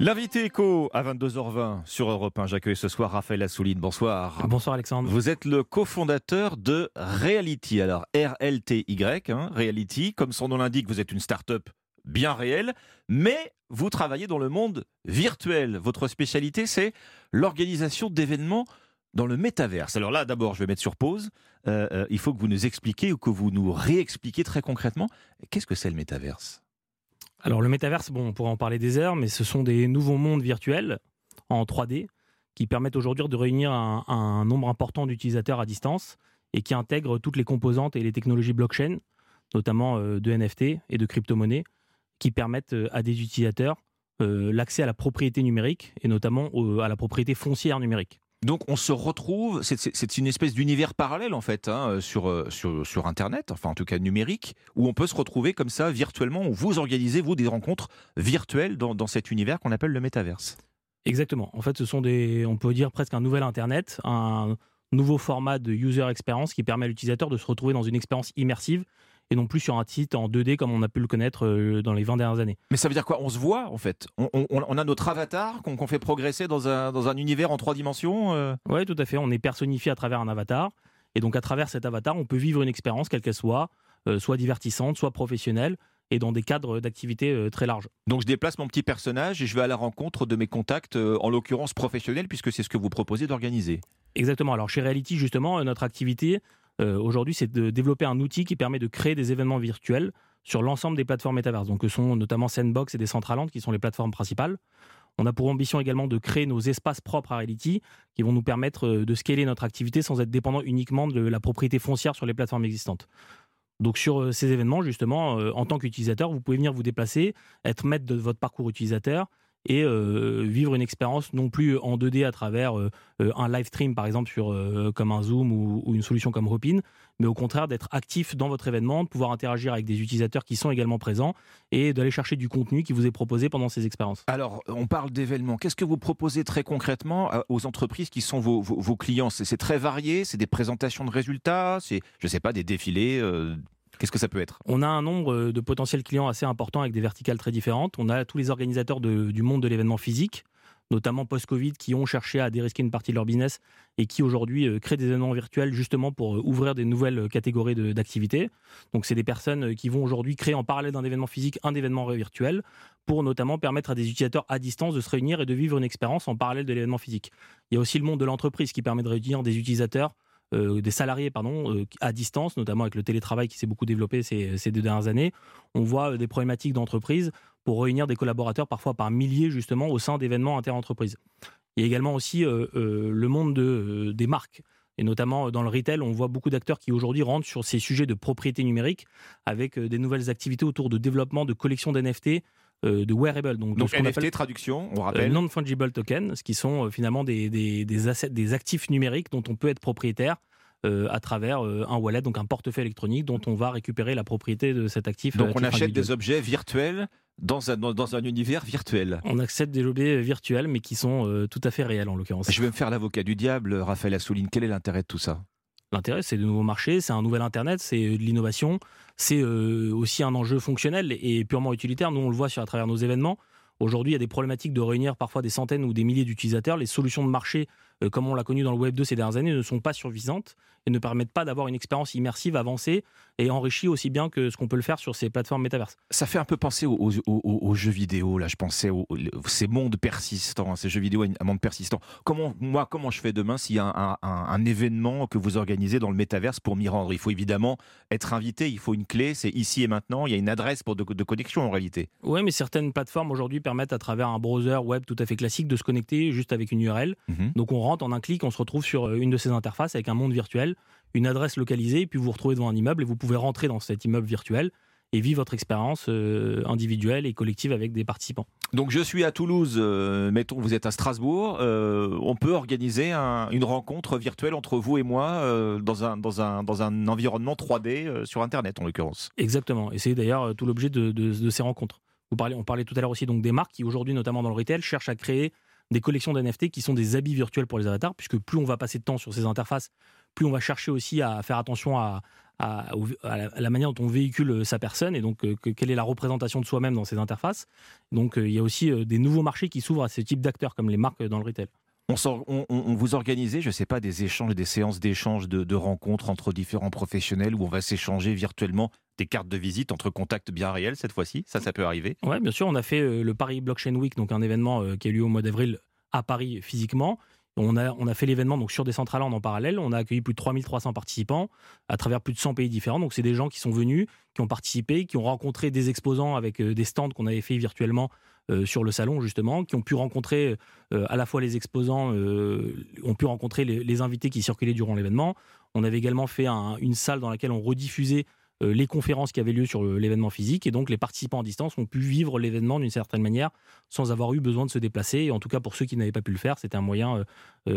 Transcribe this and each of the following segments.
L'invité éco à 22h20 sur Europe 1. J'accueille ce soir Raphaël Assouline. Bonsoir. Bonsoir Alexandre. Vous êtes le cofondateur de Reality. Alors R-L-T-Y, hein, Reality. Comme son nom l'indique, vous êtes une start-up bien réelle, mais vous travaillez dans le monde virtuel. Votre spécialité, c'est l'organisation d'événements dans le métaverse. Alors là, d'abord, je vais mettre sur pause. Euh, euh, il faut que vous nous expliquiez ou que vous nous réexpliquiez très concrètement qu'est-ce que c'est le métaverse? Alors le métaverse, bon, on pourrait en parler des heures, mais ce sont des nouveaux mondes virtuels en 3D qui permettent aujourd'hui de réunir un, nombre important d'utilisateurs à distance et qui intègrent toutes les composantes et les technologies blockchain, notamment euh, de NFT et de crypto-monnaies, qui permettent euh, à des utilisateurs euh, l'accès à la propriété numérique et notamment à la propriété foncière numérique. Donc on se retrouve, c'est une espèce d'univers parallèle en fait hein, euh, sur, euh, sur, Internet, enfin en tout cas numérique, où on peut se retrouver comme ça virtuellement, où vous organisez, vous, des rencontres virtuelles dans, dans cet univers qu'on appelle le métaverse. Exactement. En fait, ce sont des, on peut dire presque un nouvel Internet, un nouveau format de user experience qui permet à l'utilisateur de se retrouver dans une expérience immersive et non plus sur un site en 2D comme on a pu le connaître euh, dans les 20 dernières années. Mais ça veut dire quoi? On se voit en fait? On, a notre avatar qu'on fait progresser dans un, dans un, univers en trois dimensions euh? Oui, tout à fait. On est personnifié à travers un avatar. Et donc à travers cet avatar, on peut vivre une expérience, quelle qu'elle soit, euh, soit divertissante, soit professionnelle, et dans des cadres d'activité très larges. Donc je déplace mon petit personnage et je vais à la rencontre de mes contacts, en l'occurrence professionnels, puisque c'est ce que vous proposez d'organiser. Exactement. Alors chez Reality, justement, notre activité, euh, aujourd'hui, c'est de développer un outil qui permet de créer des événements virtuels sur l'ensemble des plateformes métaverses, donc que sont notamment Sandbox et Decentraland, qui sont les plateformes principales. On a pour ambition également de créer nos espaces propres à Reality, qui vont nous permettre euh, de scaler notre activité sans être dépendant uniquement de la propriété foncière sur les plateformes existantes. Donc sur euh, ces événements, justement, en tant qu'utilisateur, vous pouvez venir vous déplacer, être maître de votre parcours utilisateur et euh, vivre une expérience non plus en 2D à travers euh, euh, un live stream par exemple sur comme un Zoom ou, une solution comme Hopin, mais au contraire d'être actif dans votre événement, de pouvoir interagir avec des utilisateurs qui sont également présents et d'aller chercher du contenu qui vous est proposé pendant ces expériences. Alors, on parle d'événements. Qu'est-ce que vous proposez très concrètement aux entreprises qui sont vos, vos clients? C'est très varié, c'est des présentations de résultats, c'est, je ne sais pas, des défilés Qu'est-ce que ça peut être? On a un nombre euh, de potentiels clients assez important avec des verticales très différentes. On a tous les organisateurs du monde de l'événement physique, notamment post-Covid, qui ont cherché à dérisquer une partie de leur business et qui aujourd'hui euh, créent des événements virtuels justement pour euh, ouvrir des nouvelles catégories d'activités. Donc c'est des personnes qui vont aujourd'hui créer en parallèle d'un événement physique un événement virtuel pour notamment permettre à des utilisateurs à distance de se réunir et de vivre une expérience en parallèle de l'événement physique. Il y a aussi le monde de l'entreprise qui permet de réunir des utilisateurs euh, des salariés pardon, euh, à distance, notamment avec le télétravail qui s'est beaucoup développé ces, deux dernières années. On voit euh, des problématiques d'entreprise pour réunir des collaborateurs parfois par milliers justement au sein d'événements inter-entreprises. Il y a également aussi le monde de, des marques. Et notamment dans le retail, on voit beaucoup d'acteurs qui aujourd'hui rentrent sur ces sujets de propriété numérique avec des nouvelles activités autour de développement de collections d'NFT, de wearable. Donc, donc NFT, traduction, on rappelle. Non-fungible tokens, ce qui sont finalement des, des, assets, des actifs numériques dont on peut être propriétaire euh, à travers euh, un wallet, donc un portefeuille électronique dont on va récupérer la propriété de cet actif. Donc on achète des objets virtuels dans un, dans un univers virtuel. On accepte des objets virtuels, mais qui sont euh, tout à fait réels en l'occurrence. Je vais me faire l'avocat du diable, Raphaël Assouline. Quel est l'intérêt de tout ça? L'intérêt, c'est de nouveaux marchés, c'est un nouvel Internet, c'est de l'innovation, c'est aussi un enjeu fonctionnel et purement utilitaire. Nous, on le voit à travers nos événements. Aujourd'hui, il y a des problématiques de réunir parfois des centaines ou des milliers d'utilisateurs. Les solutions de marché, euh, comme on l'a connu dans le Web 2 ces dernières années, ne sont pas suffisantes et ne permettent pas d'avoir une expérience immersive avancée et enrichie aussi bien que ce qu'on peut le faire sur ces plateformes métaverses. Ça fait un peu penser aux, jeux vidéo. Là, je pensais aux, ces mondes persistants, hein, ces jeux vidéo, un monde persistant. Comment moi, comment je fais demain s'il y a un, événement que vous organisez dans le métaverse pour m'y rendre? Il faut évidemment être invité. Il faut une clé. C'est ici et maintenant. Il y a une adresse pour de, connexion en réalité. Oui, mais certaines plateformes aujourd'hui permettent à travers un browser web tout à fait classique de se connecter juste avec une URL. Mhm. Donc on rentre en un clic, on se retrouve sur euh, une de ces interfaces avec un monde virtuel, une adresse localisée, et puis vous vous retrouvez devant un immeuble et vous pouvez rentrer dans cet immeuble virtuel et vivre votre expérience euh, individuelle et collective avec des participants. Donc je suis à Toulouse, euh, mettons vous êtes à Strasbourg, on peut organiser une rencontre virtuelle entre vous et moi dans, un, dans, un, dans un environnement 3D sur Internet en l'occurrence. Exactement, et c'est d'ailleurs tout l'objet de, de, ces rencontres. Vous parlez, on parlait tout à l'heure aussi donc des marques qui aujourd'hui, notamment dans le retail, cherchent à créer des collections d'NFT qui sont des habits virtuels pour les avatars, puisque plus on va passer de temps sur ces interfaces, plus on va chercher aussi à faire attention à, la, manière dont on véhicule sa personne et donc quelle est la représentation de soi-même dans ces interfaces. Donc il y a aussi des nouveaux marchés qui s'ouvrent à ce type d'acteurs comme les marques dans le retail. On, vous organisez, je ne sais pas, des échanges, des séances d'échange, de, rencontres entre différents professionnels où on va s'échanger virtuellement des cartes de visite entre contacts bien réels cette fois-ci Ça, ça peut arriver Oui, bien sûr. On a fait euh, le Paris Blockchain Week, donc un événement euh, qui a eu lieu au mois d'avril à Paris physiquement. On a, on a fait l'événement donc sur Decentraland en parallèle. On a accueilli plus de 3300 participants à travers plus de 100 pays différents. Donc, c'est des gens qui sont venus, qui ont participé, qui ont rencontré des exposants avec euh, des stands qu'on avait fait virtuellement sur le salon justement, qui ont pu rencontrer à la fois les exposants, ont pu rencontrer les, invités qui circulaient durant l'événement. On avait également fait une salle dans laquelle on rediffusait les conférences qui avaient lieu sur l'événement physique et donc les participants à distance ont pu vivre l'événement d'une certaine manière sans avoir eu besoin de se déplacer. Et en tout cas pour ceux qui n'avaient pas pu le faire, c'était un moyen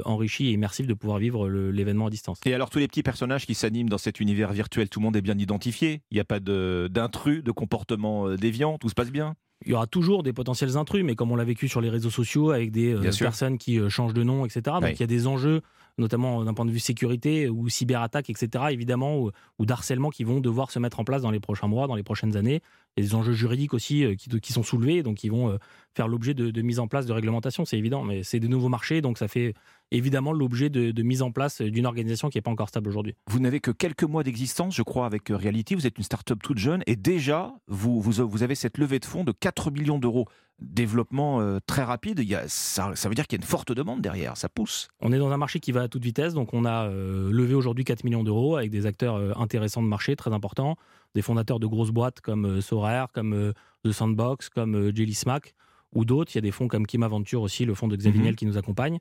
enrichi et immersif de pouvoir vivre l'événement à distance. Et alors tous les petits personnages qui s'animent dans cet univers virtuel, tout le monde est bien identifié. Il n'y a pas d'intrus, de comportement déviant, tout se passe bien il y aura toujours des potentiels intrus, mais comme on l'a vécu sur les réseaux sociaux avec des euh, personnes qui euh, changent de nom, etc. Donc il y a des enjeux, notamment d'un point de vue sécurité ou cyberattaque, etc. Évidemment, ou, ou d'harcèlement qui vont devoir se mettre en place dans les prochains mois, dans les prochaines années. Il y a des enjeux juridiques aussi euh, qui, qui, sont soulevés, donc qui vont faire l'objet de, mise en place de réglementation, c'est évident. Mais c'est des nouveaux marchés, donc ça fait évidemment l'objet de, mise en place d'une organisation qui n'est pas encore stable aujourd'hui. Vous n'avez que quelques mois d'existence, je crois, avec Reality. Vous êtes une start-up toute jeune et déjà, vous, vous, avez cette levée de fonds de 4 millions d'euros. Développement euh, très rapide, il y a, ça, veut dire qu'il y a une forte demande derrière, ça pousse. On est dans un marché qui va à toute vitesse, donc on a euh, levé aujourd'hui 4 millions d'euros avec des acteurs euh, intéressants de marché, très importants, des fondateurs de grosses boîtes comme Sorare, comme The Sandbox, comme Jelly Smack ou d'autres. Il y a des fonds comme Kim Aventure aussi, le fonds de Xavier mhm. Niel qui nous accompagne.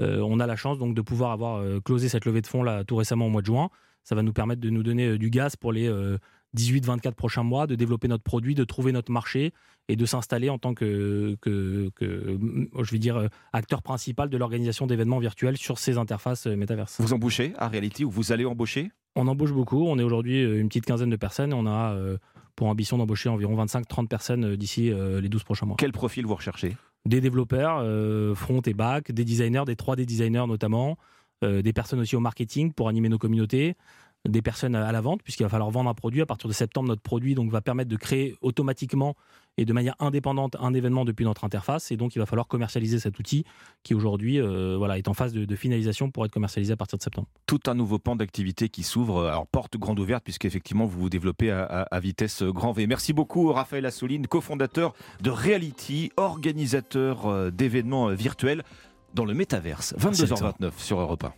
Euh, on a la chance donc de pouvoir avoir euh, closé cette levée de fonds là tout récemment au mois de juin. Ça va nous permettre de nous donner euh, du gaz pour les 18-24 prochains mois, de développer notre produit, de trouver notre marché et de s'installer en tant que, que, je vais dire, acteur principal de l'organisation d'événements virtuels sur ces interfaces métaverses. Vous embauchez à Reality ou vous allez embaucher? On embauche beaucoup. On est aujourd'hui une petite quinzaine de personnes. On a pour ambition d'embaucher environ 25-30 personnes d'ici les 12 prochains mois. Quel profil vous recherchez? Des développeurs euh, front et back, des designers, des 3D designers notamment, euh, des personnes aussi au marketing pour animer nos communautés, des personnes à la vente, puisqu'il va falloir vendre un produit. À partir de septembre, notre produit donc, va permettre de créer automatiquement et de manière indépendante un événement depuis notre interface. Et donc, il va falloir commercialiser cet outil qui aujourd'hui euh, voilà, est en phase de, finalisation pour être commercialisé à partir de septembre. Tout un nouveau pan d'activité qui s'ouvre, alors porte grande ouverte, puisqu'effectivement, vous vous développez à, vitesse grand V. Merci beaucoup, Raphaël Assouline, cofondateur de Reality, organisateur euh, d'événements euh, virtuels dans le métaverse. 22h29 sur Europe 1.